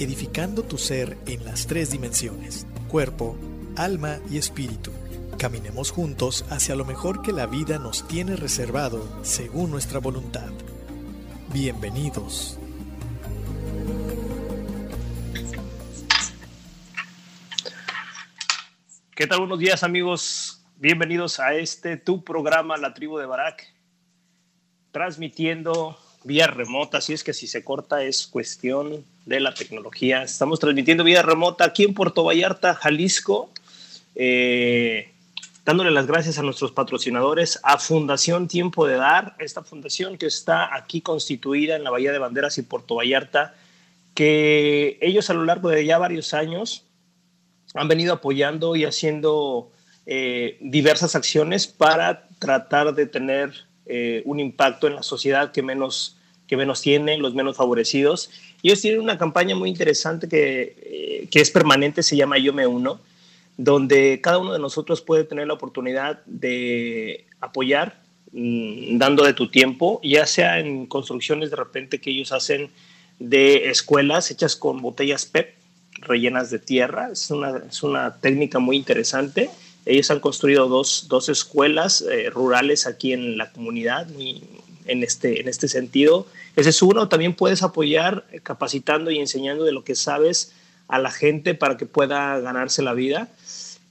edificando tu ser en las tres dimensiones, cuerpo, alma y espíritu. Caminemos juntos hacia lo mejor que la vida nos tiene reservado según nuestra voluntad. Bienvenidos. ¿Qué tal? Buenos días amigos. Bienvenidos a este tu programa, La Tribu de Barak, transmitiendo vía remota, así es que si se corta es cuestión de la tecnología. Estamos transmitiendo vía remota aquí en Puerto Vallarta, Jalisco, eh, dándole las gracias a nuestros patrocinadores, a Fundación Tiempo de Dar, esta fundación que está aquí constituida en la Bahía de Banderas y Puerto Vallarta, que ellos a lo largo de ya varios años han venido apoyando y haciendo eh, diversas acciones para tratar de tener eh, un impacto en la sociedad que menos, que menos tiene, los menos favorecidos. Ellos tienen una campaña muy interesante que, eh, que es permanente, se llama Yo Me Uno, donde cada uno de nosotros puede tener la oportunidad de apoyar mmm, dando de tu tiempo, ya sea en construcciones de repente que ellos hacen de escuelas hechas con botellas PEP rellenas de tierra. Es una, es una técnica muy interesante. Ellos han construido dos, dos escuelas eh, rurales aquí en la comunidad, en, este, en este sentido. Ese es uno. También puedes apoyar capacitando y enseñando de lo que sabes a la gente para que pueda ganarse la vida.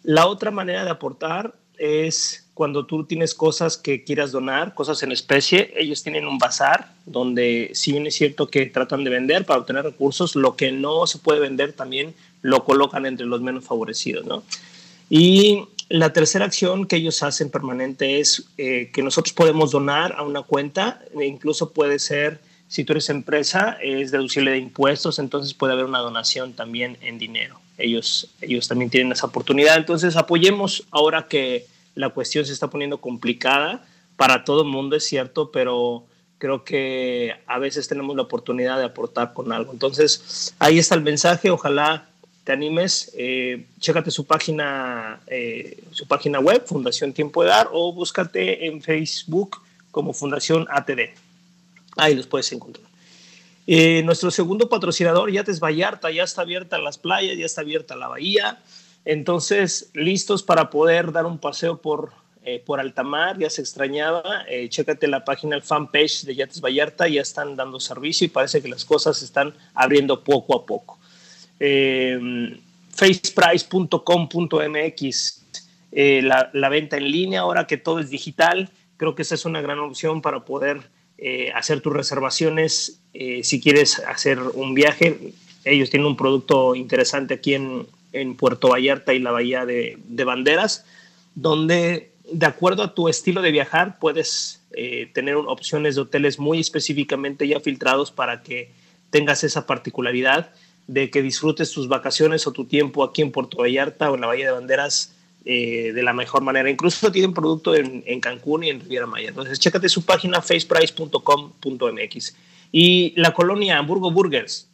La otra manera de aportar es cuando tú tienes cosas que quieras donar, cosas en especie, ellos tienen un bazar donde si bien es cierto que tratan de vender para obtener recursos, lo que no se puede vender también lo colocan entre los menos favorecidos, ¿no? Y la tercera acción que ellos hacen permanente es eh, que nosotros podemos donar a una cuenta, e incluso puede ser, si tú eres empresa, es deducible de impuestos, entonces puede haber una donación también en dinero. Ellos, ellos también tienen esa oportunidad, entonces apoyemos ahora que la cuestión se está poniendo complicada para todo el mundo, es cierto, pero creo que a veces tenemos la oportunidad de aportar con algo. Entonces, ahí está el mensaje, ojalá te animes, eh, chécate su página, eh, su página web, Fundación Tiempo de Dar, o búscate en Facebook como Fundación ATD. Ahí los puedes encontrar. Eh, nuestro segundo patrocinador, Yates Vallarta, ya está abierta las playas, ya está abierta la bahía. Entonces, listos para poder dar un paseo por, por Altamar, ya se extrañaba. Chécate la página, el fanpage de Yates Vallarta, ya están dando servicio y parece que las cosas se están abriendo poco a poco. Eh, faceprice.com.mx, eh, la, venta en línea, ahora que todo es digital, creo que esa es una gran opción para poder eh, hacer tus reservaciones eh, si quieres hacer un viaje. Ellos tienen un producto interesante aquí en, en Puerto Vallarta y la Bahía de, de, Banderas, donde de acuerdo a tu estilo de viajar puedes tener opciones de hoteles muy específicamente ya filtrados para que tengas esa particularidad de que disfrutes tus vacaciones o tu tiempo aquí en Puerto Vallarta o en la Bahía de Banderas eh, de la mejor manera. Incluso tienen producto en, en, Cancún y en Riviera Maya. Entonces, chécate su página faceprice.com.mx. Y la colonia Hamburgo Burgers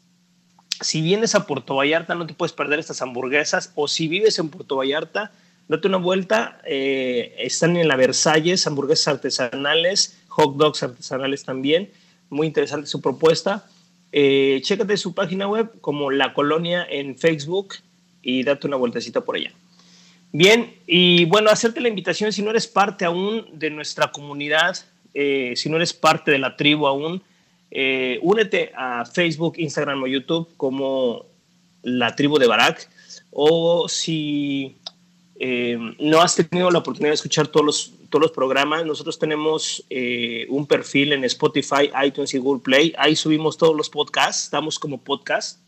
si vienes a Puerto Vallarta no te puedes perder estas hamburguesas o si vives en Puerto Vallarta, date una vuelta. Eh, están en la Versalles, hamburguesas artesanales, hot dogs artesanales también. Muy interesante su propuesta. Eh, chécate su página web como La Colonia en Facebook y date una vueltecita por allá. Bien, y bueno, hacerte la invitación si no eres parte aún de nuestra comunidad, eh, si no eres parte de la tribu aún, eh, únete a Facebook, Instagram o YouTube como la tribu de Barak. O si eh, no has tenido la oportunidad de escuchar todos los, todos los programas, nosotros tenemos eh, un perfil en Spotify, iTunes y Google Play. Ahí subimos todos los podcasts, estamos como podcast.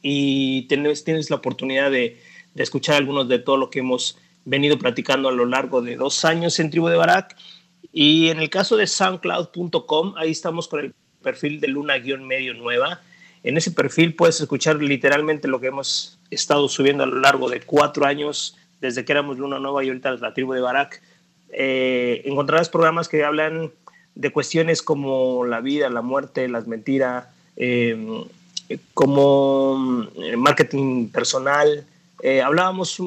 Y tienes, tienes la oportunidad de, de escuchar algunos de todo lo que hemos venido platicando a lo largo de dos años en Tribu de Barak. Y en el caso de soundcloud.com, ahí estamos con el perfil de Luna-Medio Nueva. En ese perfil puedes escuchar literalmente lo que hemos estado subiendo a lo largo de cuatro años, desde que éramos Luna Nueva y ahorita la tribu de Barak. Eh, encontrarás programas que hablan de cuestiones como la vida, la muerte, las mentiras, em, como eh, marketing personal. Eh, hablábamos,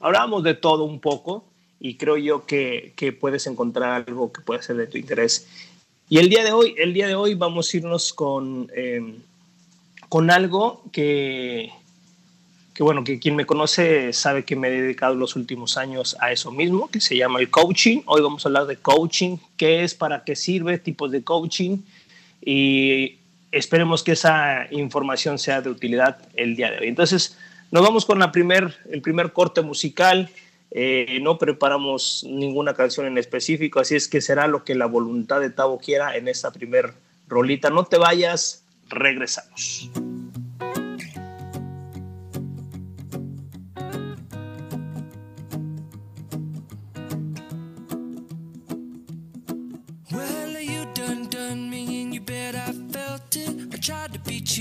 hablábamos de todo un poco y creo yo que, puedes encontrar algo que pueda ser de tu interés. Y el día de hoy, el día de hoy vamos a irnos con, eh, con algo que, que, bueno, que quien me conoce sabe que me he dedicado los últimos años a eso mismo, que se llama el coaching. Hoy vamos a hablar de coaching, qué es, para qué sirve, tipos de coaching y esperemos que esa información sea de utilidad el día de hoy. Entonces, nos vamos con la primer, el primer corte musical. Eh, no preparamos ninguna canción en específico, así es que será lo que la voluntad de Tavo quiera en esta primer rolita. No te vayas, regresamos.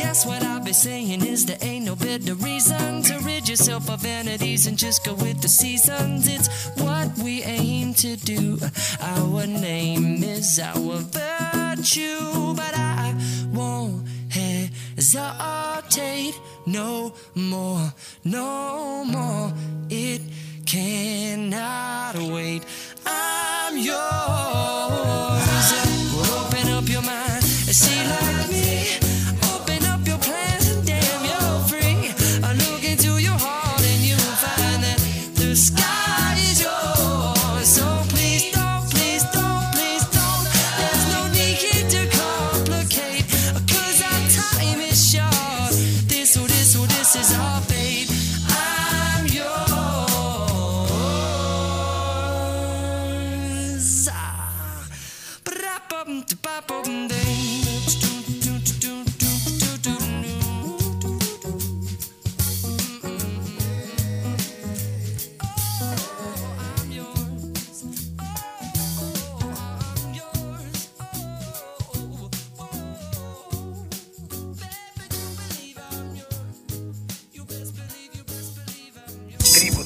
Guess what I'll be saying is there ain't no better reason to rid yourself of vanities and just go with the seasons. It's what we aim to do. Our name is our virtue, but I won't hesitate no more, no more. It cannot wait. I'm yours.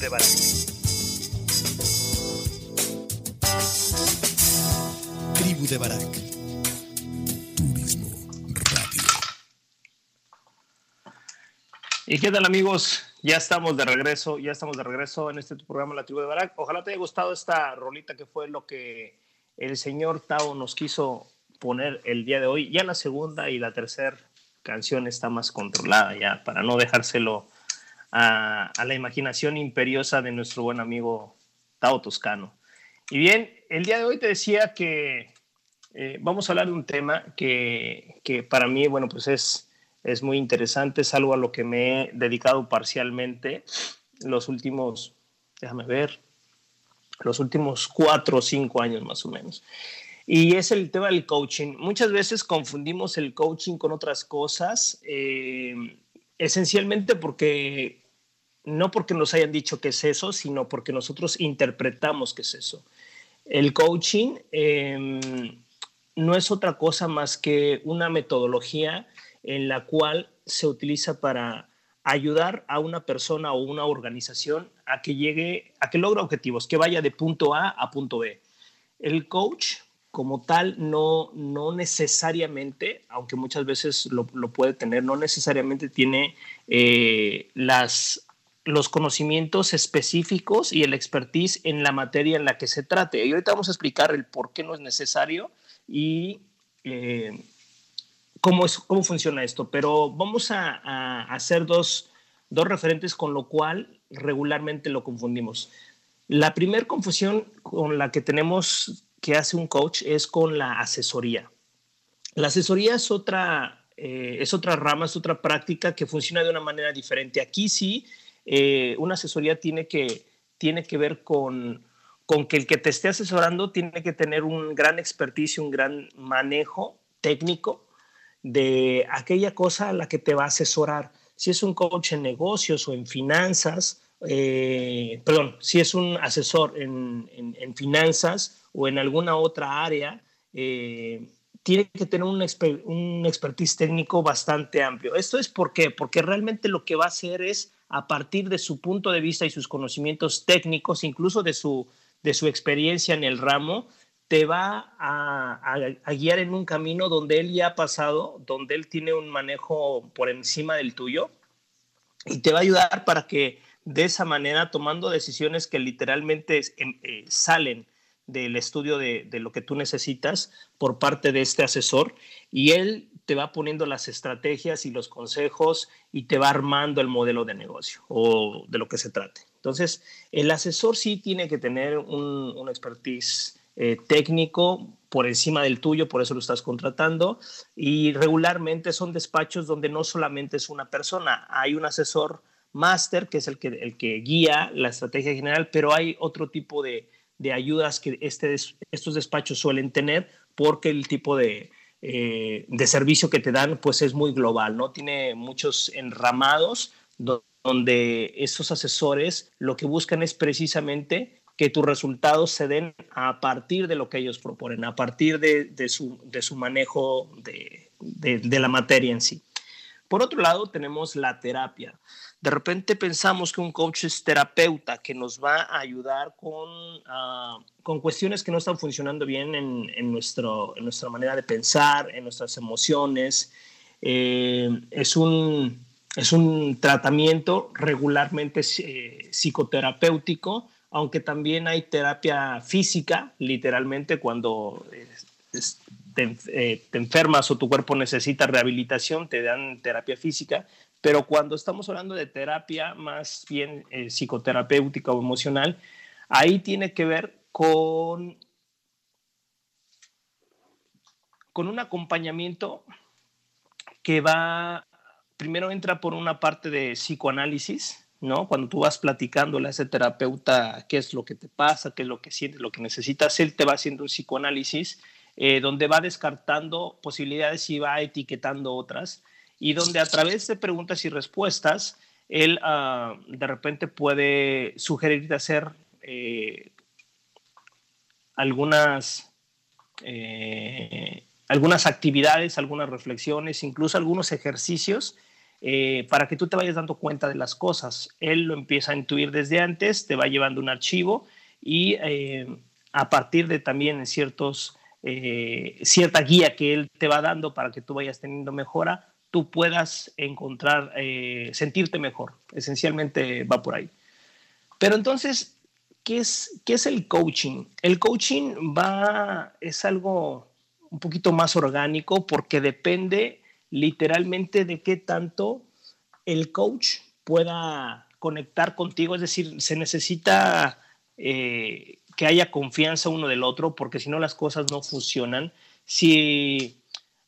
De. Tribu de Barak. Turismo Radio. ¿Y qué tal amigos? Ya estamos de regreso, ya estamos de regreso en este programa La Tribu de Barak. Ojalá te haya gustado esta rolita que fue lo que el señor Tao nos quiso poner el día de hoy. Ya la segunda y la tercera canción está más controlada ya, para no dejárselo a, a la imaginación imperiosa de nuestro buen amigo Tao Toscano. Y bien, el día de hoy te decía que eh, vamos a hablar de un tema que, que, para mí, bueno, pues es, es muy interesante, es algo a lo que me he dedicado parcialmente los últimos, déjame ver, los últimos cuatro o cinco años más o menos. Y es el tema del coaching. Muchas veces confundimos el coaching con otras cosas, eh, esencialmente porque no porque nos hayan dicho que es eso, sino porque nosotros interpretamos que es eso. El coaching eh, no es otra cosa más que una metodología en la cual se utiliza para ayudar a una persona o una organización a que llegue, a que logre objetivos, que vaya de punto A a punto B. El coach como tal no, no necesariamente, aunque muchas veces lo, lo puede tener, no necesariamente tiene eh, las, los conocimientos específicos y el expertise en la materia en la que se trate. Y ahorita vamos a explicar el por qué no es necesario y eh, cómo, es, cómo funciona esto. Pero vamos a, a hacer dos, dos referentes con lo cual regularmente lo confundimos. La primera confusión con la que tenemos que hace un coach es con la asesoría. La asesoría es otra, eh, es otra rama, es otra práctica que funciona de una manera diferente. Aquí sí, eh, una asesoría tiene que, tiene que ver con, con que el que te esté asesorando tiene que tener un gran expertise, un gran manejo técnico de aquella cosa a la que te va a asesorar. Si es un coach en negocios o en finanzas, eh, perdón, si es un asesor en, en, en finanzas o en alguna otra área, eh, tiene que tener un, exper un, expertise técnico bastante amplio. ¿Esto es por qué? Porque realmente lo que va a hacer es, a partir de su punto de vista y sus conocimientos técnicos, incluso de su, de su experiencia en el ramo, te va a, guiar en un camino donde él ya ha pasado, donde él tiene un manejo por encima del tuyo y te va a ayudar para que de esa manera, tomando decisiones que literalmente eh, salen del estudio de, de, lo que tú necesitas por parte de este asesor y él te va poniendo las estrategias y los consejos y te va armando el modelo de negocio o de lo que se trate. Entonces, el asesor sí tiene que tener un, un expertise eh, técnico por encima del tuyo, por eso lo estás contratando y regularmente son despachos donde no solamente es una persona, hay un asesor máster, que es el que, el que guía la estrategia general, pero hay otro tipo de, de ayudas que este, estos despachos suelen tener porque el tipo de, eh, de servicio que te dan pues es muy global, ¿no? Tiene muchos enramados donde esos asesores lo que buscan es precisamente que tus resultados se den a partir de lo que ellos proponen, a partir de, de, su, de su, manejo de, de la materia en sí. Por otro lado, tenemos la terapia. De repente pensamos que un coach es terapeuta que nos va a ayudar con, uh, con cuestiones que no están funcionando bien en, en, nuestro, en nuestra manera de pensar, en nuestras emociones. Eh, es, un, es un tratamiento regularmente eh, psicoterapéutico, aunque también hay terapia física, literalmente cuando es, te, eh, te, enfermas o tu cuerpo necesita rehabilitación, te dan terapia física, pero cuando estamos hablando de terapia más bien eh, psicoterapéutica o emocional, ahí tiene que ver con, con un acompañamiento que va, primero entra por una parte de psicoanálisis, ¿no? Cuando tú vas platicándole a ese terapeuta qué es lo que te pasa, qué es lo que sientes, lo que necesitas, él te va haciendo un psicoanálisis eh, donde va descartando posibilidades y va etiquetando otras y donde a través de preguntas y respuestas, él uh, de repente puede sugerirte hacer eh, algunas, eh, algunas actividades, algunas reflexiones, incluso algunos ejercicios eh, para que tú te vayas dando cuenta de las cosas. Él lo empieza a intuir desde antes, te va llevando un archivo y a partir de también ciertos, cierta guía que él te va dando para que tú vayas teniendo mejora, tú puedas encontrar, sentirte mejor. Esencialmente va por ahí. Pero entonces, ¿qué es, qué es el coaching? El coaching va, es algo un poquito más orgánico porque depende literalmente de qué tanto el coach pueda conectar contigo, es decir, se necesita eh, que haya confianza uno del otro, porque si no las cosas no funcionan. Si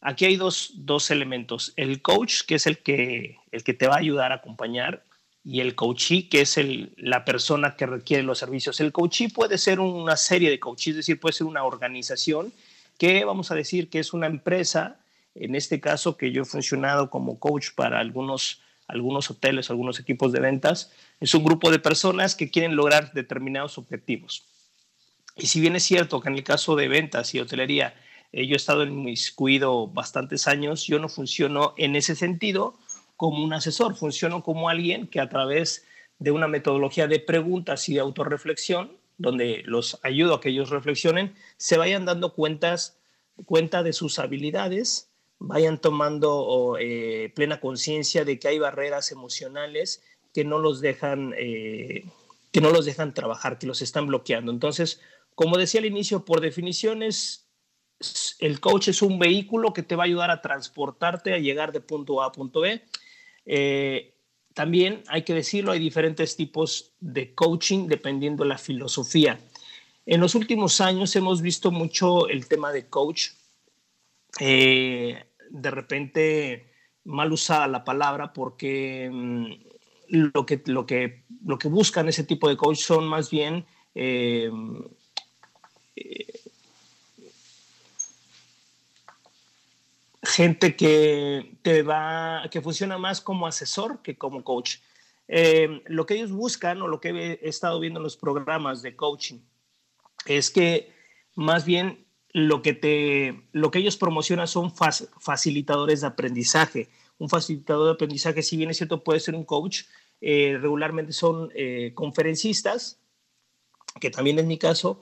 aquí hay dos, dos, elementos, el coach, que es el que, el que te va a ayudar a acompañar, y el coachee, que es el, la persona que requiere los servicios. El coachee puede ser una serie de coaches, es decir, puede ser una organización que vamos a decir que es una empresa en este caso que yo he funcionado como coach para algunos, algunos hoteles, algunos equipos de ventas, es un grupo de personas que quieren lograr determinados objetivos. Y si bien es cierto que en el caso de ventas y hotelería, eh, yo he estado en inmiscuido bastantes años, yo no funciono en ese sentido como un asesor, funciono como alguien que a través de una metodología de preguntas y de autorreflexión, donde los ayudo a que ellos reflexionen, se vayan dando cuentas, cuenta de sus habilidades, vayan tomando eh, plena conciencia de que hay barreras emocionales que no los dejan eh, que no los dejan trabajar, que los están bloqueando. Entonces, como decía al inicio, por definiciones, el coach es un vehículo que te va a ayudar a transportarte a llegar de punto A a punto B. Eh, también hay que decirlo, hay diferentes tipos de coaching dependiendo de la filosofía. En los últimos años hemos visto mucho el tema de coach eh, de repente mal usada la palabra porque mm, lo, que, lo, que, lo que buscan ese tipo de coach son más bien eh, gente que te va, que funciona más como asesor que como coach. Eh, lo que ellos buscan o lo que he estado viendo en los programas de coaching es que más bien lo que, te, lo que ellos promocionan son facilitadores de aprendizaje. Un facilitador de aprendizaje, si bien es cierto, puede ser un coach, eh, regularmente son eh, conferencistas, que también es mi caso,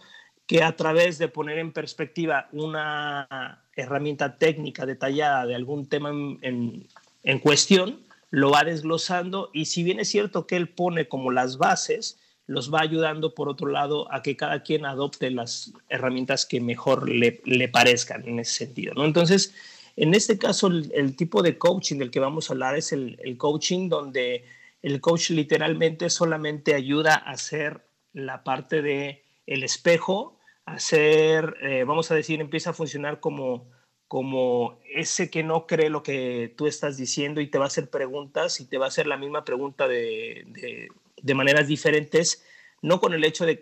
que a través de poner en perspectiva una herramienta técnica detallada de algún tema en, en cuestión, lo va desglosando y si bien es cierto que él pone como las bases, los va ayudando, por otro lado, a que cada quien adopte las herramientas que mejor le, le parezcan en ese sentido. ¿no? Entonces, en este caso, el, tipo de coaching del que vamos a hablar es el, el, coaching donde el coach literalmente solamente ayuda a hacer la parte de el espejo, hacer, eh, vamos a decir, empieza a funcionar como, como ese que no cree lo que tú estás diciendo y te va a hacer preguntas y te va a hacer la misma pregunta de, de de maneras diferentes, no con el hecho de,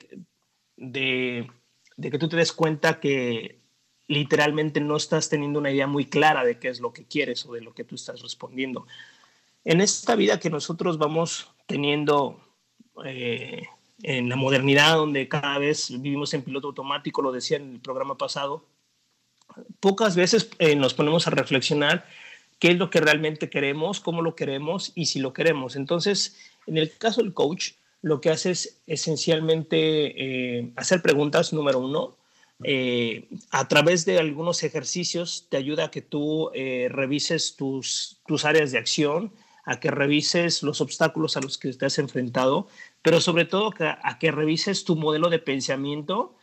de, que tú te des cuenta que literalmente no estás teniendo una idea muy clara de qué es lo que quieres o de lo que tú estás respondiendo. En esta vida que nosotros vamos teniendo eh, en la modernidad, donde cada vez vivimos en piloto automático, lo decía en el programa pasado, pocas veces eh, nos ponemos a reflexionar qué es lo que realmente queremos, cómo lo queremos y si lo queremos. Entonces, en el caso del coach, lo que hace es esencialmente eh, hacer preguntas, número uno, eh, a través de algunos ejercicios te ayuda a que tú revises tus, tus áreas de acción, a que revises los obstáculos a los que te enfrentado, pero sobre todo a que revises tu modelo de pensamiento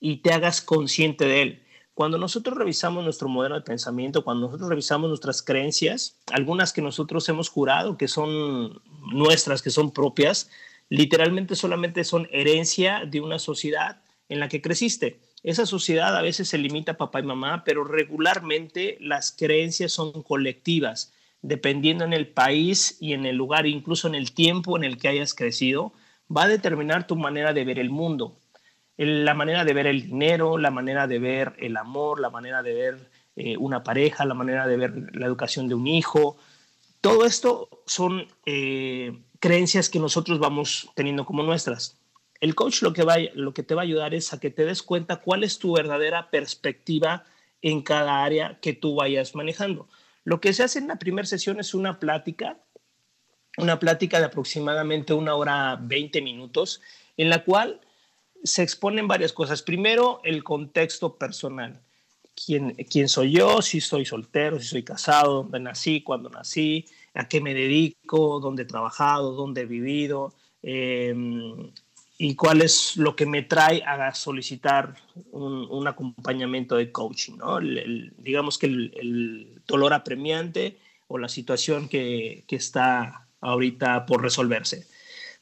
y te hagas consciente de él. Cuando nosotros revisamos nuestro modelo de pensamiento, cuando nosotros revisamos nuestras creencias, algunas que nosotros hemos jurado que son nuestras, que son propias, literalmente solamente son herencia de una sociedad en la que creciste. Esa sociedad a veces se limita a papá y mamá, pero regularmente las creencias son colectivas, dependiendo en el país y en el lugar, incluso en el tiempo en el que hayas crecido, va a determinar tu manera de ver el mundo la manera de ver el dinero, la manera de ver el amor, la manera de ver eh, una pareja, la manera de ver la educación de un hijo. Todo esto son eh, creencias que nosotros vamos teniendo como nuestras. El coach lo que, va, lo que te va a ayudar es a que te des cuenta cuál es tu verdadera perspectiva en cada área que tú vayas manejando. Lo que se hace en la primera sesión es una plática una plática de aproximadamente una hora 20 minutos, en la cual se exponen varias cosas. Primero, el contexto personal. ¿Quién, quién soy yo? Si soy soltero, si soy casado, dónde nací, cuándo nací, a qué me dedico, dónde he trabajado, dónde he vivido, em, y cuál es lo que me trae a solicitar un, acompañamiento de coaching. ¿no? digamos que el, dolor apremiante o la situación que, que, está ahorita por resolverse.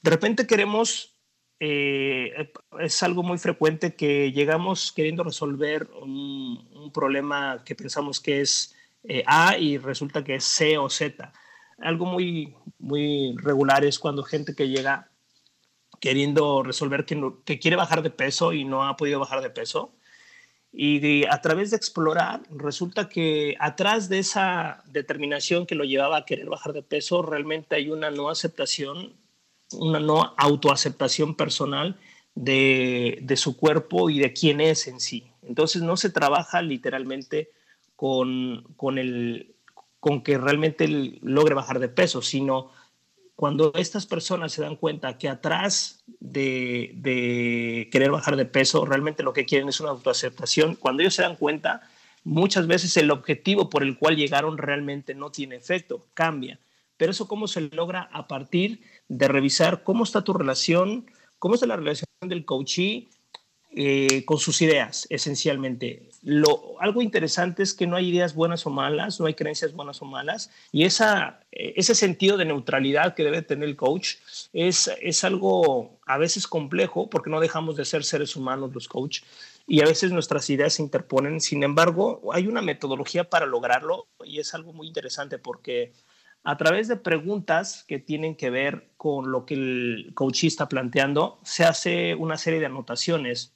De repente queremos, eh, es algo muy frecuente que llegamos queriendo resolver un, problema que pensamos que es eh, A y resulta que es C o Z. Algo muy, muy regular es cuando gente que llega queriendo resolver que, que quiere bajar de peso y no ha podido bajar de peso. Y a través de explorar, resulta que atrás de esa determinación que lo llevaba a querer bajar de peso, realmente hay una no aceptación, una no autoaceptación personal de, de su cuerpo y de quién es en sí. Entonces no se trabaja literalmente con, con, el, con que realmente logre bajar de peso, sino cuando estas personas se dan cuenta que atrás de, querer bajar de peso, realmente lo que quieren es una autoaceptación, cuando ellos se dan cuenta, muchas veces el objetivo por el cual llegaron realmente no tiene efecto, cambia. Pero eso cómo se logra a partir de revisar cómo está tu relación, cómo está la relación del coachee eh, con sus ideas, esencialmente. Lo, algo interesante es que no hay ideas buenas o malas, no hay creencias buenas o malas, y esa, eh, ese sentido de neutralidad que debe tener el coach es, es algo a veces complejo porque no dejamos de ser seres humanos los coaches y a veces nuestras ideas se interponen. Sin embargo, hay una metodología para lograrlo y es algo muy interesante porque a través de preguntas que tienen que ver con lo que el coach está planteando, se hace una serie de anotaciones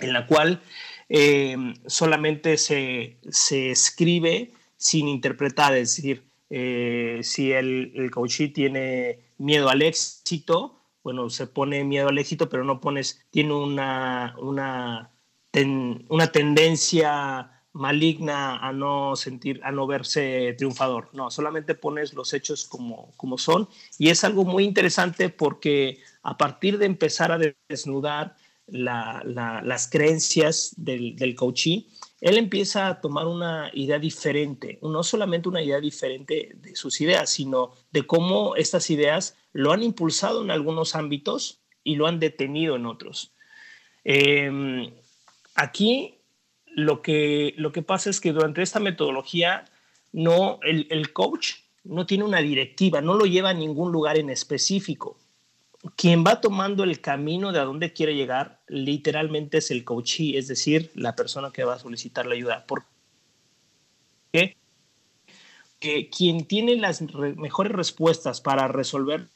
en la cual eh, solamente se, escribe sin interpretar, es decir, eh, si el, el tiene miedo al éxito, bueno, se pone miedo al éxito, pero no pones, tiene una, una, una tendencia maligna a no sentir, a no verse triunfador. No, solamente pones los hechos como, como son. Y es algo muy interesante porque a partir de empezar a desnudar las creencias del, del él empieza a tomar una idea diferente, no solamente una idea diferente de sus ideas, sino de cómo estas ideas lo han impulsado en algunos ámbitos y lo han detenido en otros. Em, aquí lo que, lo que pasa es que durante esta metodología, no, el, el coach no tiene una directiva, no lo lleva a ningún lugar en específico quien va tomando el camino de a dónde quiere llegar, literalmente es el coachee, es decir, la persona que va a solicitar la ayuda. ¿Por qué? Que quien tiene las mejores respuestas para resolver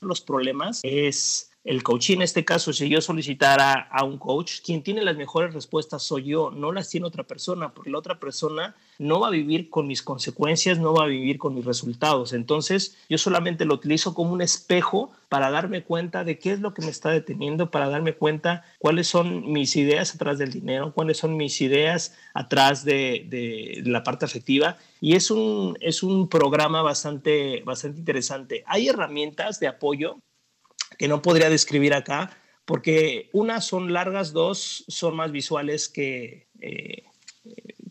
los problemas es el coach, en este caso, si yo solicitara a un coach, quien tiene las mejores respuestas soy yo, no las tiene otra persona, porque la otra persona no va a vivir con mis consecuencias, no va a vivir con mis resultados. Entonces, yo solamente lo utilizo como un espejo para darme cuenta de qué es lo que me está deteniendo, para darme cuenta cuáles son mis ideas atrás del dinero, cuáles son mis ideas atrás de, de la parte afectiva. Y es un, es un programa bastante, bastante interesante. Hay herramientas de apoyo que no podría describir acá, porque una son largas, dos son más visuales que, eh,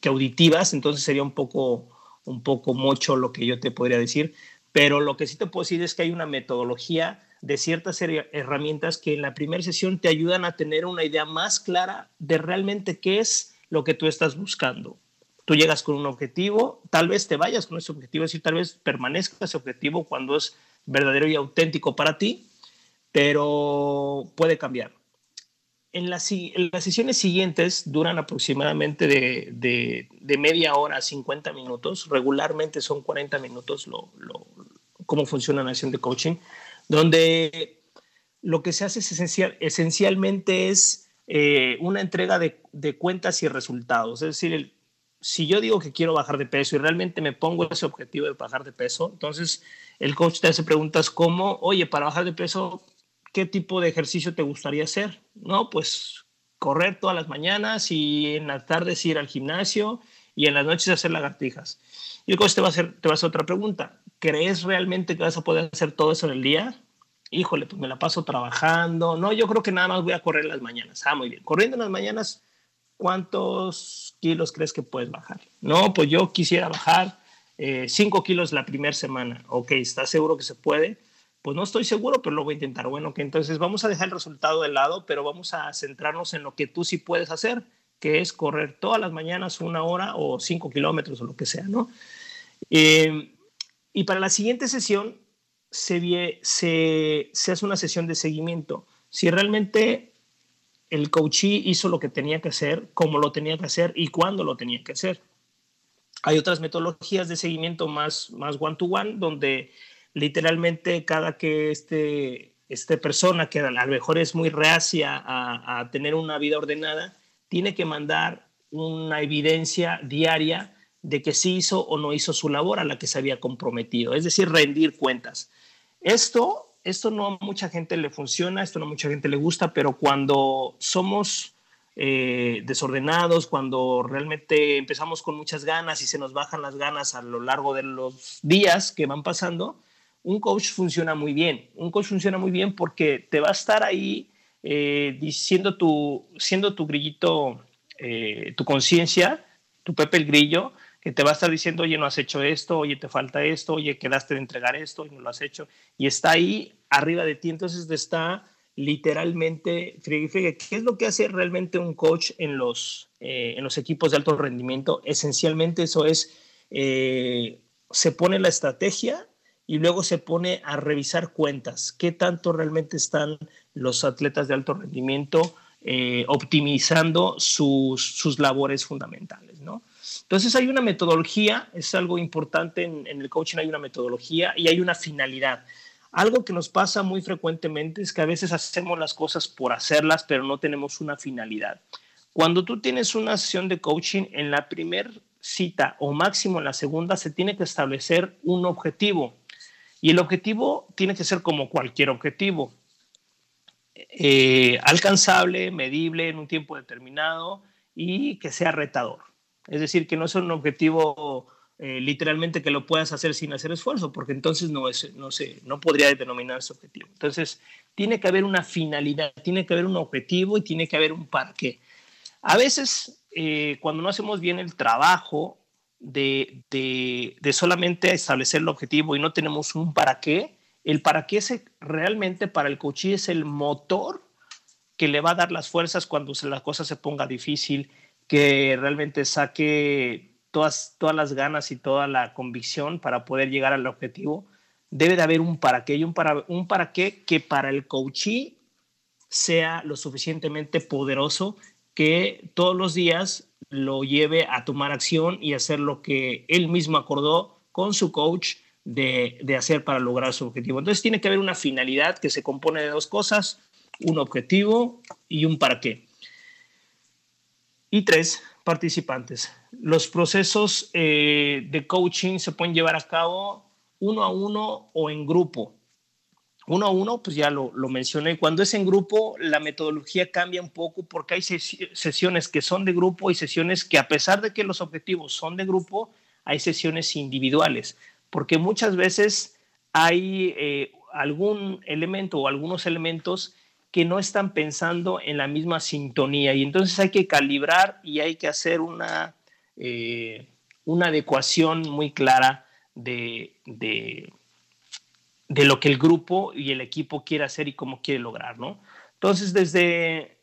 que auditivas, entonces sería un poco, un poco mucho lo que yo te podría decir, pero lo que sí te puedo decir es que hay una metodología de ciertas herramientas que en la primera sesión te ayudan a tener una idea más clara de realmente qué es lo que tú estás buscando. Tú llegas con un objetivo, tal vez te vayas con ese objetivo, es decir, tal vez permanezca ese objetivo cuando es verdadero y auténtico para ti, pero puede cambiar. En las, sesiones siguientes duran aproximadamente de, media hora a 50 minutos, regularmente son 40 minutos lo, cómo funciona la sesión de coaching, donde lo que se hace es esencial, esencialmente es eh, una entrega de, cuentas y resultados. Es decir, si yo digo que quiero bajar de peso y realmente me pongo ese objetivo de bajar de peso, entonces el coach te hace preguntas como, oye, para bajar de peso, qué tipo de ejercicio te gustaría hacer, ¿no? Pues correr todas las mañanas y en las tardes ir al gimnasio y en las noches hacer lagartijas. Y coach te va a hacer, te va a otra pregunta. ¿crees realmente que vas a poder hacer todo eso en el día? Híjole, pues me la paso trabajando. No, yo creo que nada más voy a correr las mañanas. Ah, muy bien. Corriendo en las mañanas, ¿cuántos kilos crees que puedes bajar? No, pues yo quisiera bajar 5 eh, kilos la primera semana. Ok, ¿estás seguro que se puede? Pues no estoy seguro, pero lo voy a intentar. Bueno, que entonces vamos a dejar el resultado de lado, pero vamos a centrarnos en lo que tú sí puedes hacer, que es correr todas las mañanas una hora o 5 kilómetros o lo que sea, ¿no? Eh, y para la siguiente sesión se, se, se hace una sesión de seguimiento. Si realmente el coachee hizo lo que tenía que hacer, cómo lo tenía que hacer y cuándo lo tenía que hacer. Hay otras metodologías de seguimiento más, más one-to-one, donde literalmente cada que este, este persona, que a lo mejor es muy reacia a, a tener una vida ordenada, tiene que mandar una evidencia diaria de que sí hizo o no hizo su labor a la que se había comprometido, es decir, rendir cuentas. Esto, esto no a mucha gente le funciona, esto no a mucha gente le gusta, pero cuando somos eh, desordenados, cuando realmente empezamos con muchas ganas y se nos bajan las ganas a lo largo de los días que van pasando, un coach funciona muy bien. Un coach funciona muy bien porque te va a estar ahí eh, diciendo tu, siendo tu grillito, eh, tu conciencia, tu Pepe el Grillo, que te va a estar diciendo, oye, no has hecho esto, oye, te falta esto, oye, quedaste de entregar esto y no lo has hecho. Y está ahí arriba de ti, entonces te está literalmente ¿Qué es lo que hace realmente un coach en los, eh, en los equipos de alto rendimiento? Esencialmente eso es, se pone la estrategia y luego se pone a revisar cuentas. ¿Qué tanto realmente están los atletas de alto rendimiento eh, optimizando sus, sus labores fundamentales? ¿no? Entonces hay una metodología, es algo importante en, el coaching, hay una metodología y hay una finalidad. Algo que nos pasa muy frecuentemente es que a veces hacemos las cosas por hacerlas, pero no tenemos una finalidad. Cuando tú tienes una sesión de coaching, en la primera cita o máximo en la segunda, se tiene que establecer un objetivo. Y el objetivo tiene que ser como cualquier objetivo. Eh, alcanzable, medible en un tiempo determinado y que sea retador. Es decir, que no es un objetivo eh, literalmente que lo puedas hacer sin hacer esfuerzo, porque entonces no, es, no, sé, no podría denominarse objetivo. Entonces, tiene que haber una finalidad, tiene que haber un objetivo y tiene que haber un para qué. A veces, eh, cuando no hacemos bien el trabajo de, de, de, solamente establecer el objetivo y no tenemos un para qué, el para qué es realmente para el coachí es el motor que le va a dar las fuerzas cuando se, la cosa se ponga difícil que realmente saque todas, todas las ganas y toda la convicción para poder llegar al objetivo, debe de haber un para qué y un para, un para qué que para el coachee sea lo suficientemente poderoso que todos los días lo lleve a tomar acción y hacer lo que él mismo acordó con su coach de, de, hacer para lograr su objetivo. Entonces tiene que haber una finalidad que se compone de dos cosas, un objetivo y un para qué y tres participantes. Los procesos eh, de coaching se pueden llevar a cabo uno a uno o en grupo. Uno a uno, pues ya lo, lo mencioné. Cuando es en grupo, la metodología cambia un poco porque hay sesiones que son de grupo y sesiones que a pesar de que los objetivos son de grupo, hay sesiones individuales. Porque muchas veces hay eh, algún elemento o algunos elementos que no están pensando en la misma sintonía y entonces hay que calibrar y hay que hacer una, eh, una adecuación muy clara de, de, lo que el grupo y el equipo quiere hacer y cómo quiere lograr, ¿no? Entonces, desde,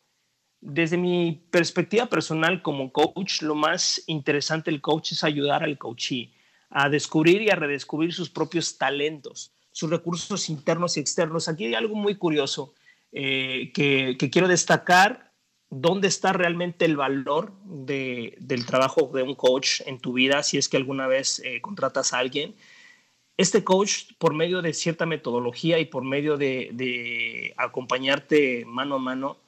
desde mi perspectiva personal como coach, lo más interesante del coach es ayudar al coachee a descubrir y a redescubrir sus propios talentos, sus recursos internos y externos. Aquí hay algo muy curioso. Eh, que, quiero destacar dónde está realmente el valor del trabajo de un coach en tu vida, si es que alguna vez eh, contratas a alguien. Este coach, por medio de cierta metodología y por medio de, acompañarte mano a mano,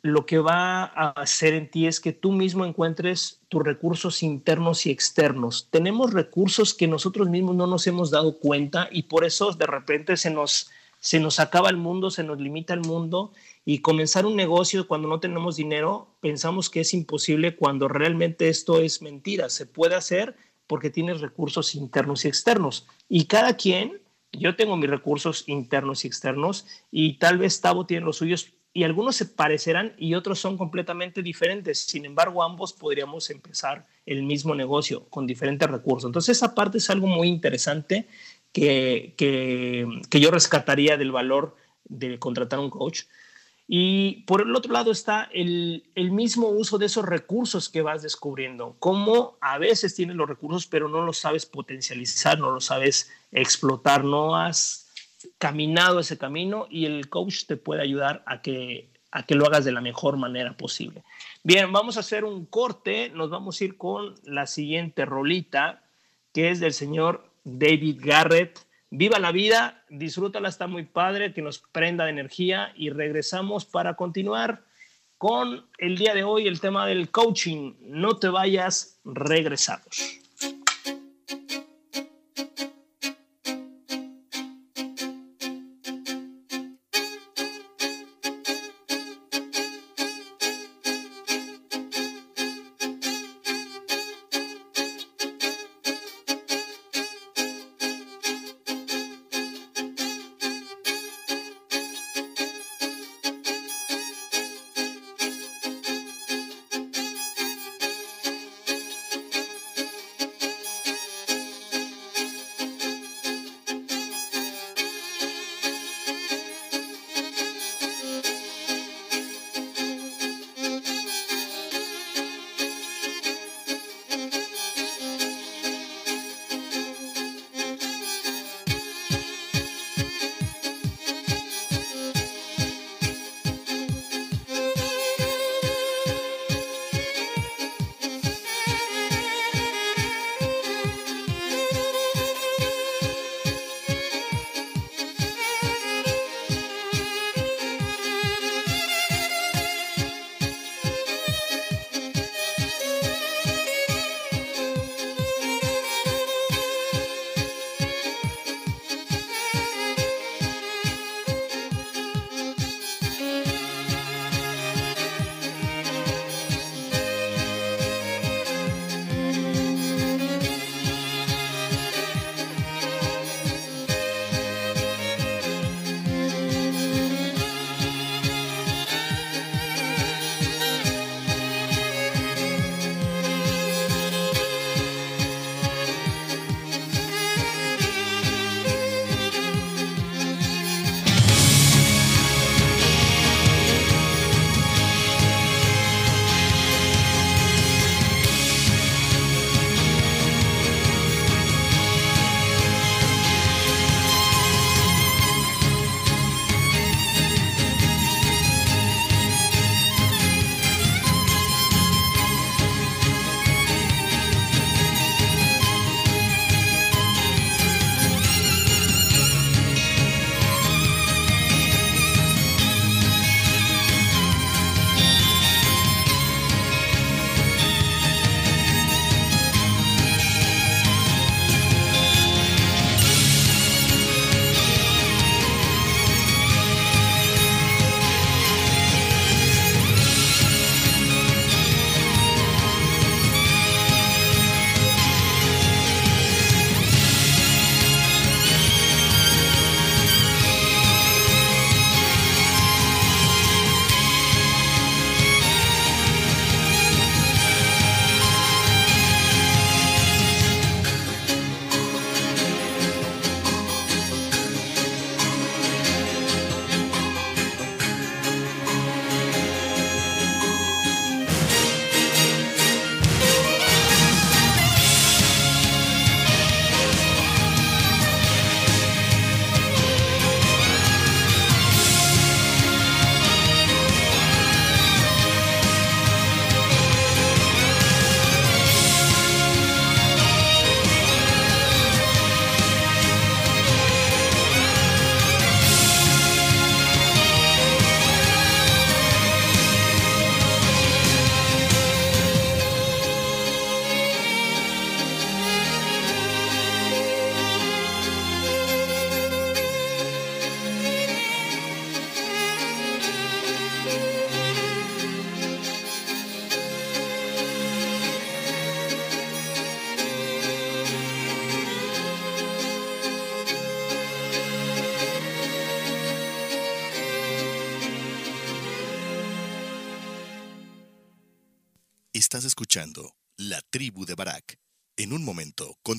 lo que va a hacer en ti es que tú mismo encuentres tus recursos internos y externos. Tenemos recursos que nosotros mismos no nos hemos dado cuenta y por eso de repente se nos se nos acaba el mundo, se nos limita el mundo y comenzar un negocio cuando no tenemos dinero, pensamos que es imposible cuando realmente esto es mentira. Se puede hacer, porque tienes recursos internos y externos. Y cada quien, yo tengo mis recursos internos y externos y tal vez Tavo tiene los suyos y algunos se parecerán y otros son completamente diferentes. Sin embargo, ambos podríamos empezar el mismo negocio con diferentes recursos. Entonces, esa parte es algo muy interesante que, que, que yo rescataría del valor de contratar un coach. Y por el otro lado está el, el, mismo uso de esos recursos que vas descubriendo. Cómo a veces tienes los recursos, pero no los sabes potencializar, no los sabes explotar, no has caminado ese camino y el coach te puede ayudar a que, a que lo hagas de la mejor manera posible. Bien, vamos a hacer un corte, nos vamos a ir con la siguiente rolita, que es del señor David Garrett Viva la vida, disfrútala, está muy padre, que nos prenda de energía y regresamos para continuar con el día de hoy el tema del coaching. No te vayas, regresamos.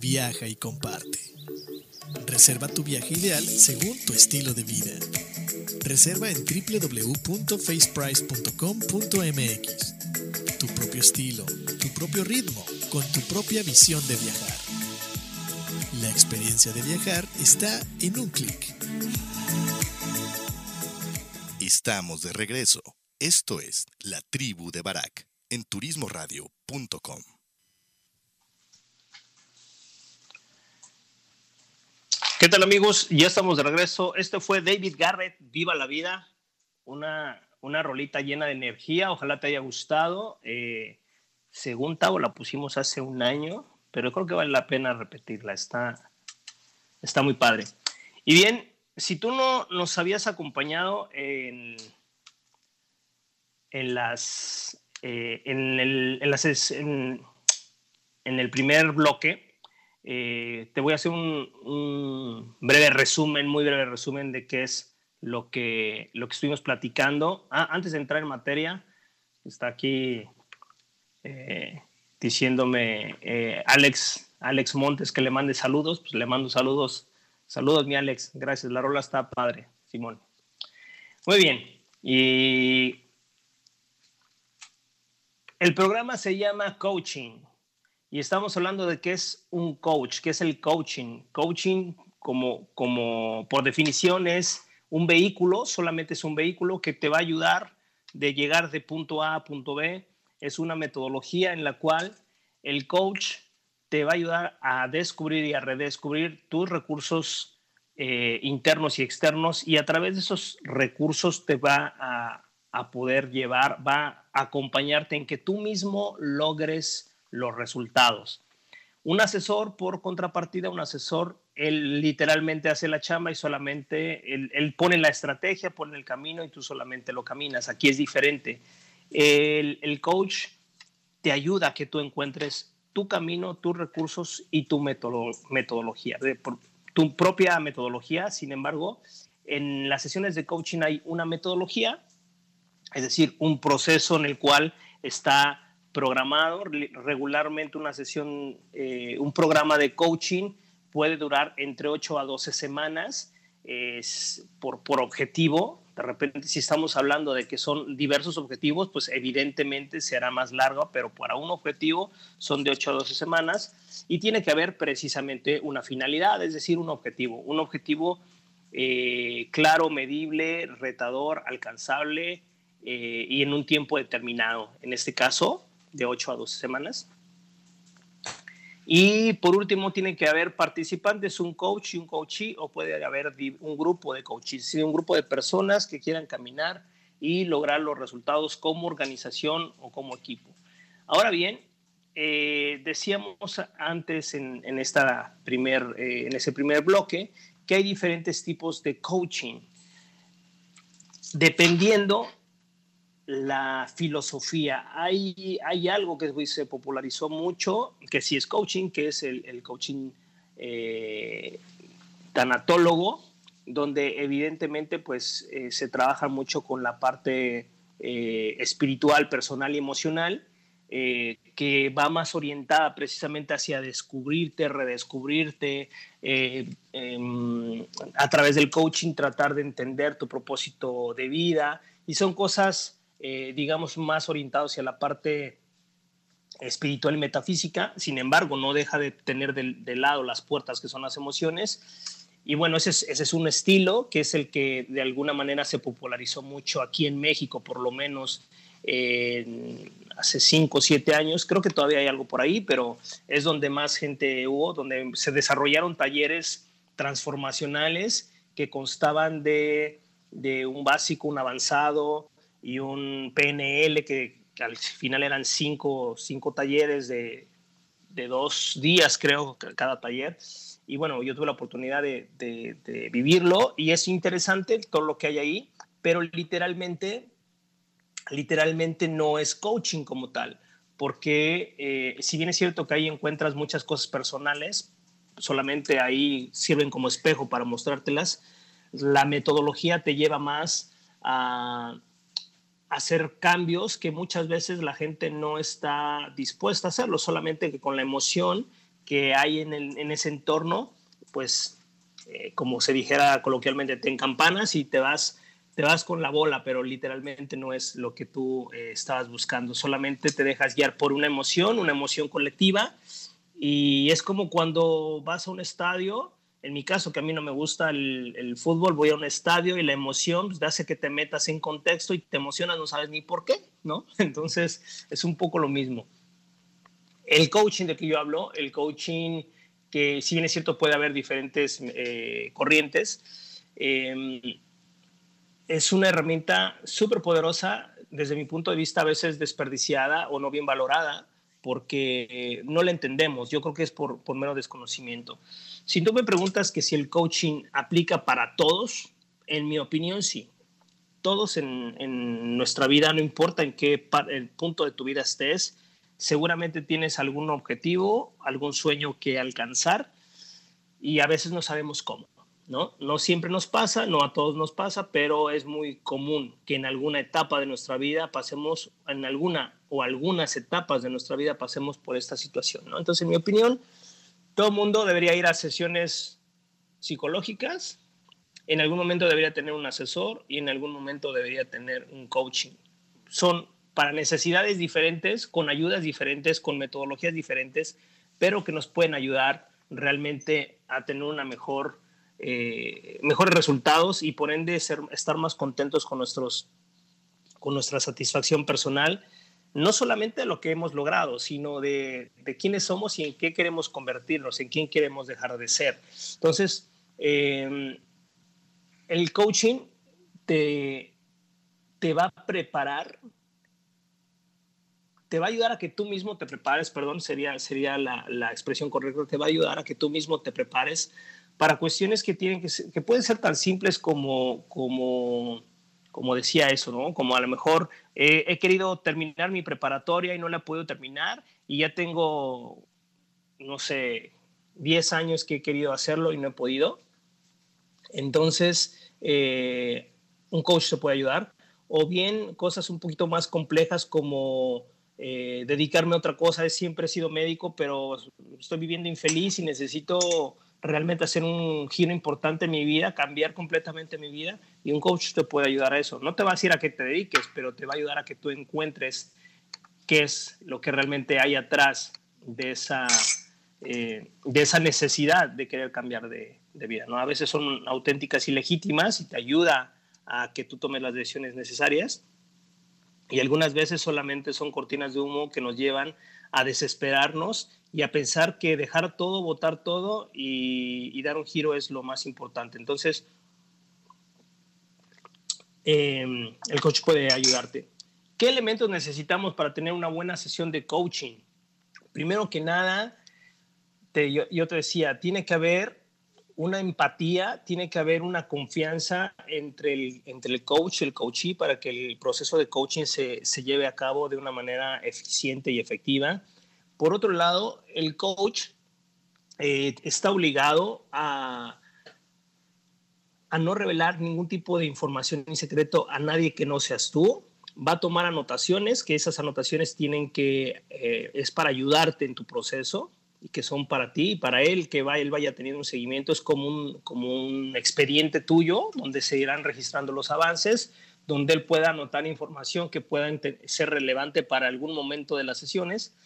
Viaja y comparte. Reserva tu viaje ideal según tu estilo de vida. Reserva en www.faceprice.com.mx. Tu propio estilo, tu propio ritmo, con tu propia visión de viajar. La experiencia de viajar está en un clic. Estamos de regreso. Esto es La Tribu de Barak en turismoradio.com. ¿Qué tal amigos? Ya estamos de regreso. Este fue David Garrett, Viva la Vida, una, una rolita llena de energía. Ojalá te haya gustado. Eh, según Tavo la pusimos hace un año, pero creo que vale la pena repetirla. Está, está muy padre. Y bien, si tú no nos habías acompañado en, en las, eh, en, las en el primer bloque, eh, te voy a hacer un, breve resumen, muy breve resumen de qué es lo que, lo que estuvimos platicando. Ah, antes de entrar en materia, está aquí eh, diciéndome eh, Alex, Alex Montes que le mande saludos, pues le mando saludos. Saludos, mi Alex. Gracias. La rola está padre, Simón. Muy bien. Y el programa se llama Coaching y estamos hablando de qué es un coach, qué es el coaching. Coaching, como, como por definición, es un vehículo, solamente es un vehículo que te va a ayudar de llegar de punto A a punto B. Es una metodología en la cual el coach te va a ayudar a descubrir y a redescubrir tus recursos eh, internos y externos y a través de esos recursos te va a, a poder llevar, va a acompañarte en que tú mismo logres los resultados. Un asesor, por contrapartida, un asesor, él literalmente hace la chamba y solamente él, pone la estrategia, pone el camino y tú solamente lo caminas. Aquí es diferente. El, coach te ayuda a que tú encuentres tu camino, tus recursos y tu metodología, tu propia metodología. Sin embargo, en las sesiones de coaching hay una metodología, es decir, un proceso en el cual está programado. Regularmente una sesión, eh, un programa de coaching puede durar entre 8 a 12 semanas por, por objetivo. De repente, si estamos hablando de que son diversos objetivos, pues evidentemente se hará más largo, pero para un objetivo son de 8 a 12 semanas y tiene que haber precisamente una finalidad, es decir, un objetivo. Un objetivo eh, claro, medible, retador, alcanzable eh, y en un tiempo determinado. En este caso, de 8 a 12 semanas. Y por último, tiene que haber participantes, un coach y un coachee, o puede haber un grupo de coaches, un grupo de personas que quieran caminar y lograr los resultados como organización o como equipo. Ahora bien, eh, decíamos antes en, en esta primer, eh, en ese primer bloque que hay diferentes tipos de coaching, dependiendo la filosofía. Hay, hay algo que se popularizó mucho, que sí es coaching, que es el, coaching eh, tanatólogo, donde evidentemente pues eh, se trabaja mucho con la parte eh, espiritual, personal y emocional, que va más orientada precisamente hacia descubrirte, redescubrirte, em, a través del coaching tratar de entender tu propósito de vida, y son cosas eh, digamos, más orientados hacia la parte espiritual y metafísica, sin embargo, no deja de tener de, lado las puertas que son las emociones. Y bueno, ese es, ese es, un estilo que es el que de alguna manera se popularizó mucho aquí en México, por lo menos hace 5 o 7 años. Creo que todavía hay algo por ahí, pero es donde más gente hubo, donde se desarrollaron talleres transformacionales que constaban de, de un básico, un avanzado, y un PNL que, que al final eran cinco, cinco talleres de, de, dos días, creo, cada taller. Y bueno, yo tuve la oportunidad de, de, vivirlo y es interesante todo lo que hay ahí, pero literalmente, literalmente no es coaching como tal, porque eh, si bien es cierto que ahí encuentras muchas cosas personales, solamente ahí sirven como espejo para mostrártelas, la metodología te lleva más a hacer cambios que muchas veces la gente no está dispuesta a hacerlo, solamente que con la emoción que hay en, en ese entorno, pues eh, como se dijera coloquialmente, te encampanas y te vas, te vas con la bola, pero literalmente no es lo que tú eh, estabas buscando, solamente te dejas guiar por una emoción, una emoción colectiva, y es como cuando vas a un estadio en mi caso, que a mí no me gusta el, fútbol, voy a un estadio y la emoción pues, hace que te metas en contexto y te emocionas, no sabes ni por qué, ¿no? Entonces, es un poco lo mismo. El coaching de que yo hablo, el coaching que si bien es cierto puede haber diferentes eh, corrientes, em, es una herramienta súper poderosa, desde mi punto de vista a veces desperdiciada o no bien valorada, porque no la entendemos. Yo creo que es por, por mero desconocimiento. Si tú me preguntas que si el coaching aplica para todos, en mi opinión sí. Todos en, nuestra vida, no importa en qué el punto de tu vida estés, seguramente tienes algún objetivo, algún sueño que alcanzar y a veces no sabemos cómo. ¿no? No siempre nos pasa, no a todos nos pasa, pero es muy común que en alguna etapa de nuestra vida pasemos, en alguna o algunas etapas de nuestra vida pasemos por esta situación, ¿no? Entonces, en mi opinión, todo mundo debería ir a sesiones psicológicas, en algún momento debería tener un asesor y en algún momento debería tener un coaching. Son para necesidades diferentes, con ayudas diferentes, con metodologías diferentes, pero que nos pueden ayudar realmente a tener una mejor, eh, mejores resultados y por ende ser, estar más contentos con, nuestros, con nuestra satisfacción personal no solamente de lo que hemos logrado, sino de, quiénes somos y en qué queremos convertirnos, en quién queremos dejar de ser. Entonces, em, el coaching te, te va a preparar, te va a ayudar a que tú mismo te prepares, perdón, sería, sería la, la expresión correcta, te va a ayudar a que tú mismo te prepares para cuestiones que, tienen que, que pueden ser tan simples como, como como decía eso, ¿no? Como a lo mejor he querido terminar mi preparatoria y no la podido terminar y ya tengo, no sé, 10 años que he querido hacerlo y no he podido. Entonces, eh, un coach se puede ayudar. O bien cosas un poquito más complejas como eh, dedicarme a otra cosa. Siempre he sido médico, pero estoy viviendo infeliz y necesito realmente hacer un giro importante en mi vida, cambiar completamente mi vida y un coach te puede ayudar a eso. No te va a decir a qué te dediques, pero te va a ayudar a que tú encuentres qué es lo que realmente hay atrás de esa, eh, de esa necesidad de querer cambiar de, de, vida. ¿no? A veces son auténticas y legítimas y te ayuda a que tú tomes las decisiones necesarias y algunas veces solamente son cortinas de humo que nos llevan a desesperarnos y a pensar que dejar todo, votar todo y, dar un giro es lo más importante. Entonces, em, el coach puede ayudarte. ¿Qué elementos necesitamos para tener una buena sesión de coaching? Primero que nada, te, yo, te decía, tiene que haber una empatía, tiene que haber una confianza entre el, entre el coach y el coachee para que el proceso de coaching se, se lleve a cabo de una manera eficiente y efectiva por otro lado, el coach eh, está obligado a, a no revelar ningún tipo de información ni secreto a nadie que no seas tú. Va a tomar anotaciones, que esas anotaciones tienen que, eh, es para ayudarte en tu proceso y que son para ti y para él, que va, él vaya teniendo un seguimiento, es como un, como un expediente tuyo donde se irán registrando los avances, donde él pueda anotar información que pueda ser relevante para algún momento de las sesiones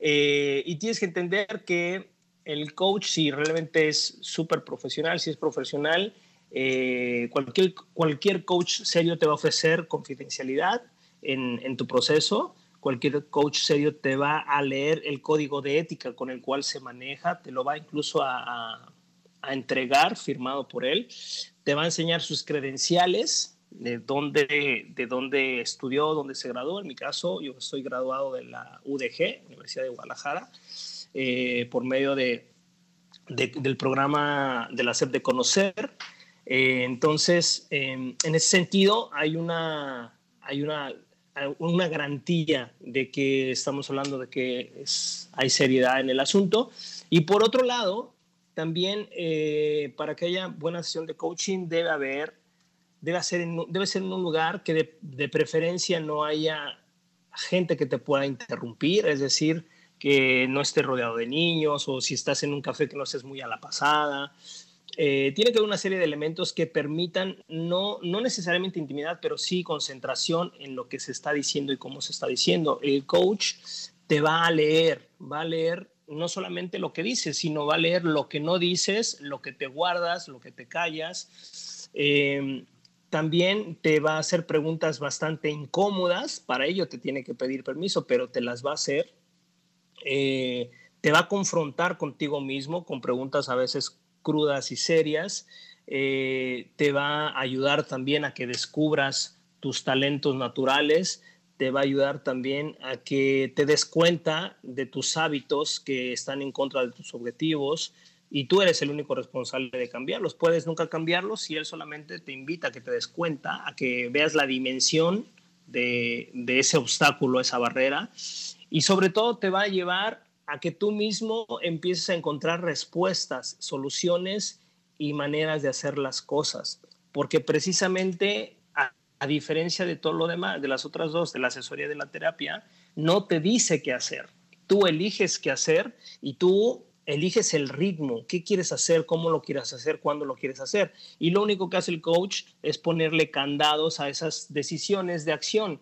eh, y tienes que entender que el coach, si realmente es súper profesional, si es profesional, eh, cualquier, cualquier coach serio te va a ofrecer confidencialidad en, en, tu proceso. Cualquier coach serio te va a leer el código de ética con el cual se maneja, te lo va incluso a, a, a entregar firmado por él, te va a enseñar sus credenciales de dónde, de dónde estudió, dónde se graduó. En mi caso, yo soy graduado de la UDG, Universidad de Guadalajara, eh, por medio de, del programa de la SEP de Conocer. Eh, entonces, em, en ese sentido, hay una, hay una, una garantía de que estamos hablando de que hay seriedad en el asunto. Y por otro lado, también eh, para que haya buena sesión de coaching debe haber debe ser en, debe ser en un lugar que de, preferencia no haya gente que te pueda interrumpir, es decir, que no esté rodeado de niños o si estás en un café que no estés muy a la pasada. Eh, tiene que haber una serie de elementos que permitan no, no necesariamente intimidad, pero sí concentración en lo que se está diciendo y cómo se está diciendo. El coach te va a leer, va a leer no solamente lo que dices, sino va a leer lo que no dices, lo que te guardas, lo que te callas. Eh, también te va a hacer preguntas bastante incómodas, para ello te tiene que pedir permiso, pero te las va a hacer. Eh, te va a confrontar contigo mismo con preguntas a veces crudas y serias. Eh, te va a ayudar también a que descubras tus talentos naturales. Te va a ayudar también a que te des cuenta de tus hábitos que están en contra de tus objetivos y tú eres el único responsable de cambiarlos. Puedes nunca cambiarlos si él solamente te invita a que te des cuenta, a que veas la dimensión de, ese obstáculo, esa barrera, y sobre todo te va a llevar a que tú mismo empieces a encontrar respuestas, soluciones y maneras de hacer las cosas. Porque precisamente, a, diferencia de todo lo demás, de las otras dos, de la asesoría de la terapia, no te dice qué hacer. Tú eliges qué hacer y tú eliges el ritmo, qué quieres hacer, cómo lo quieres hacer, cuándo lo quieres hacer. Y lo único que hace el coach es ponerle candados a esas decisiones de acción.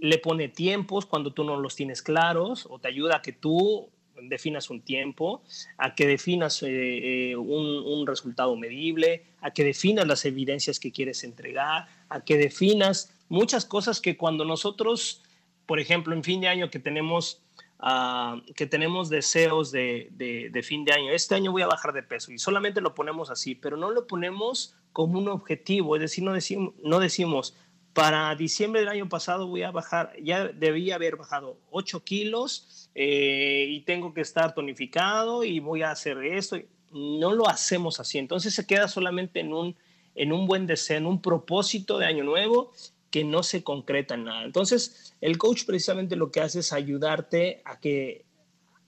Le pone tiempos cuando tú no los tienes claros o te ayuda a que tú definas un tiempo, a que definas eh, eh, un, resultado medible, a que definas las evidencias que quieres entregar, a que definas muchas cosas que cuando nosotros, por ejemplo, en fin de año que tenemos Ah, que tenemos deseos de, de, fin de año. Este año voy a bajar de peso y solamente lo ponemos así, pero no lo ponemos como un objetivo, es decir, no decimos, no decimos para diciembre del año pasado voy a bajar, ya debía haber bajado 8 kilos eh, y tengo que estar tonificado y voy a hacer esto. No lo hacemos así, entonces se queda solamente en un, en un buen deseo, en un propósito de año nuevo que no se concreta en nada. Entonces, el coach precisamente lo que hace es ayudarte a que,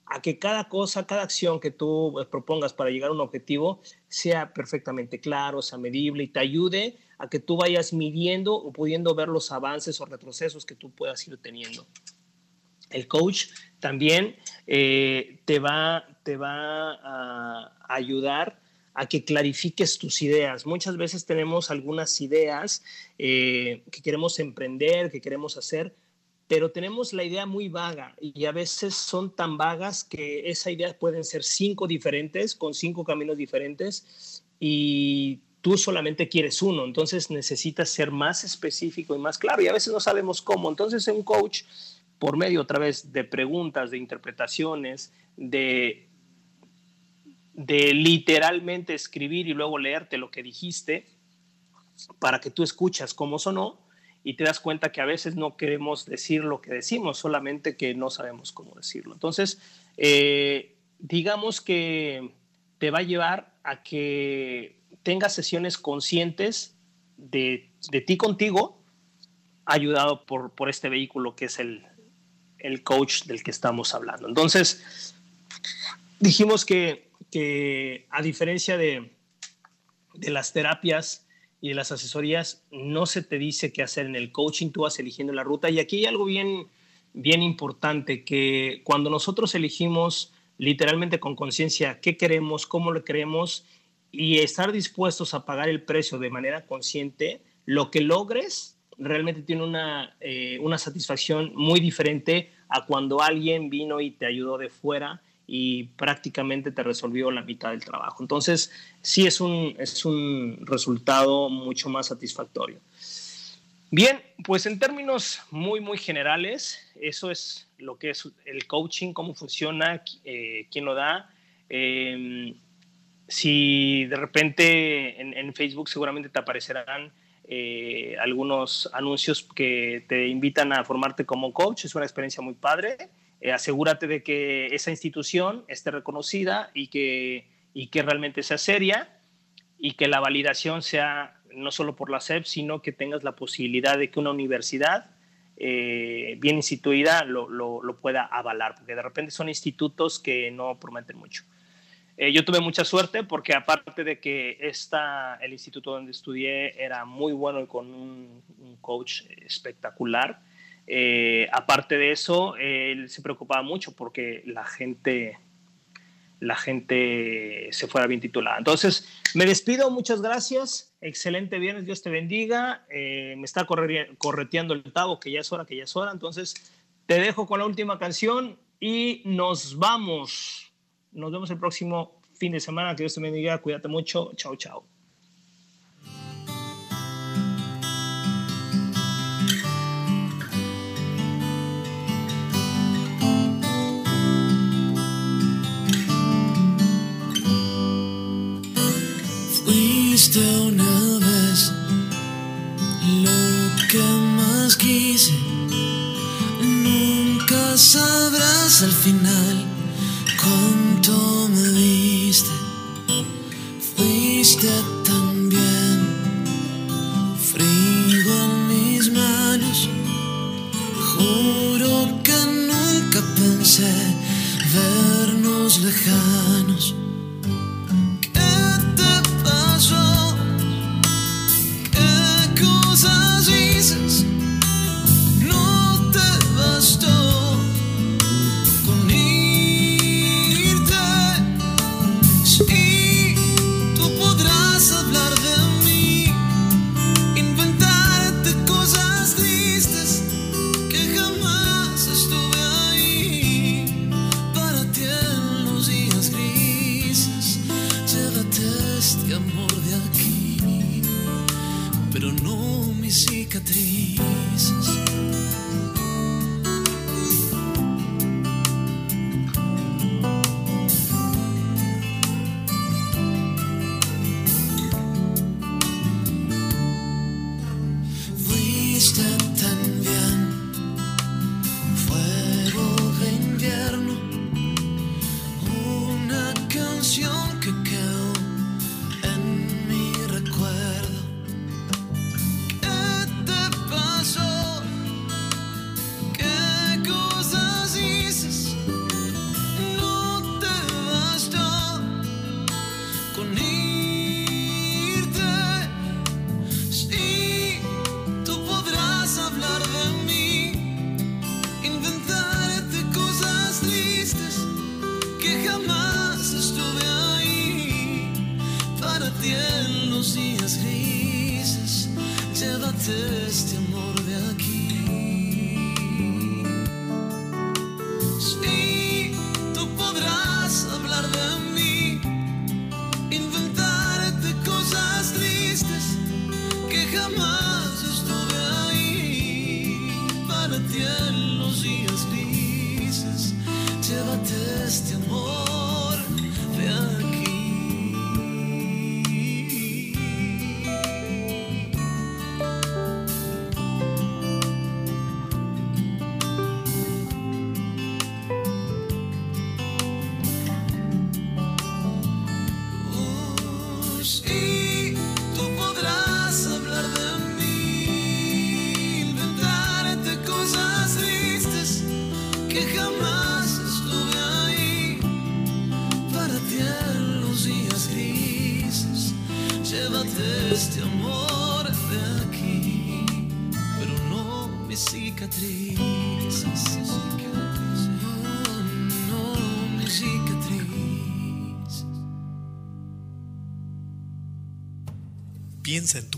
a que cada cosa, cada acción que tú pues, propongas para llegar a un objetivo sea perfectamente claro, sea medible y te ayude a que tú vayas midiendo o pudiendo ver los avances o retrocesos que tú puedas ir teniendo. El coach también eh, te, va, te va a ayudar a que clarifiques tus ideas. Muchas veces tenemos algunas ideas eh, que queremos emprender, que queremos hacer, pero tenemos la idea muy vaga y a veces son tan vagas que esa idea pueden ser cinco diferentes, con cinco caminos diferentes y tú solamente quieres uno, entonces necesitas ser más específico y más claro y a veces no sabemos cómo. Entonces un coach, por medio otra vez de preguntas, de interpretaciones, de de literalmente escribir y luego leerte lo que dijiste para que tú escuchas cómo sonó y te das cuenta que a veces no queremos decir lo que decimos, solamente que no sabemos cómo decirlo. Entonces, eh, digamos que te va a llevar a que tengas sesiones conscientes de, ti contigo, ayudado por, por este vehículo que es el, el coach del que estamos hablando. Entonces, dijimos que que a diferencia de, de las terapias y de las asesorías, no se te dice qué hacer en el coaching, tú vas eligiendo la ruta. Y aquí hay algo bien, bien importante, que cuando nosotros elegimos literalmente con conciencia qué queremos, cómo lo queremos y estar dispuestos a pagar el precio de manera consciente, lo que logres realmente tiene una, eh, una satisfacción muy diferente a cuando alguien vino y te ayudó de fuera y prácticamente te resolvió la mitad del trabajo. Entonces, sí es un, es un resultado mucho más satisfactorio. Bien, pues en términos muy, muy generales, eso es lo que es el coaching, cómo funciona, eh, quién lo da. Em, si de repente en, Facebook seguramente te aparecerán eh, algunos anuncios que te invitan a formarte como coach. Es una experiencia muy padre. Eh, asegúrate de que esa institución esté reconocida y que, y que realmente sea seria y que la validación sea no solo por la SEP, sino que tengas la posibilidad de que una universidad eh, bien instituida lo, lo, pueda avalar, porque de repente son institutos que no prometen mucho. Eh, yo tuve mucha suerte porque aparte de que esta, el instituto donde estudié era muy bueno y con un, coach espectacular, eh, aparte de eso, él se preocupaba mucho porque la gente la gente se fuera bien titulada. Entonces, me despido, muchas gracias, excelente viernes, Dios te bendiga, eh, me está correteando el tabo, que ya es hora, que ya es hora, entonces te dejo con la última canción y nos vamos. Nos vemos el próximo fin de semana, que Dios te bendiga, cuídate mucho, chao, chao. una vez lo que más quise. Nunca sabrás al final cuánto me diste. Fuiste también frío en mis manos. Juro que nunca pensé vernos lejanos. someone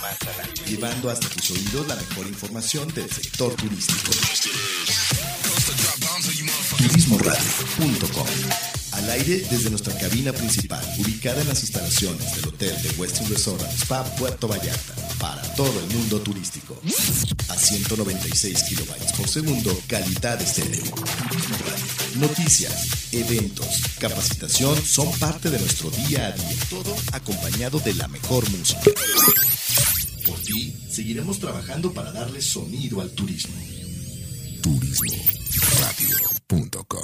Más. Llevando hasta tus oídos la mejor información del sector turístico. Al aire desde nuestra cabina principal, ubicada en las instalaciones del Hotel de Western Resort Spa Puerto Vallarta, para todo el mundo turístico. A 196 kilobytes por segundo, calidad estéreo. Turismo Radio. Noticias, eventos, capacitación son parte de nuestro día a día, todo acompañado de la mejor música. Por ti, seguiremos trabajando para darle sonido al turismo. Turismoradio.com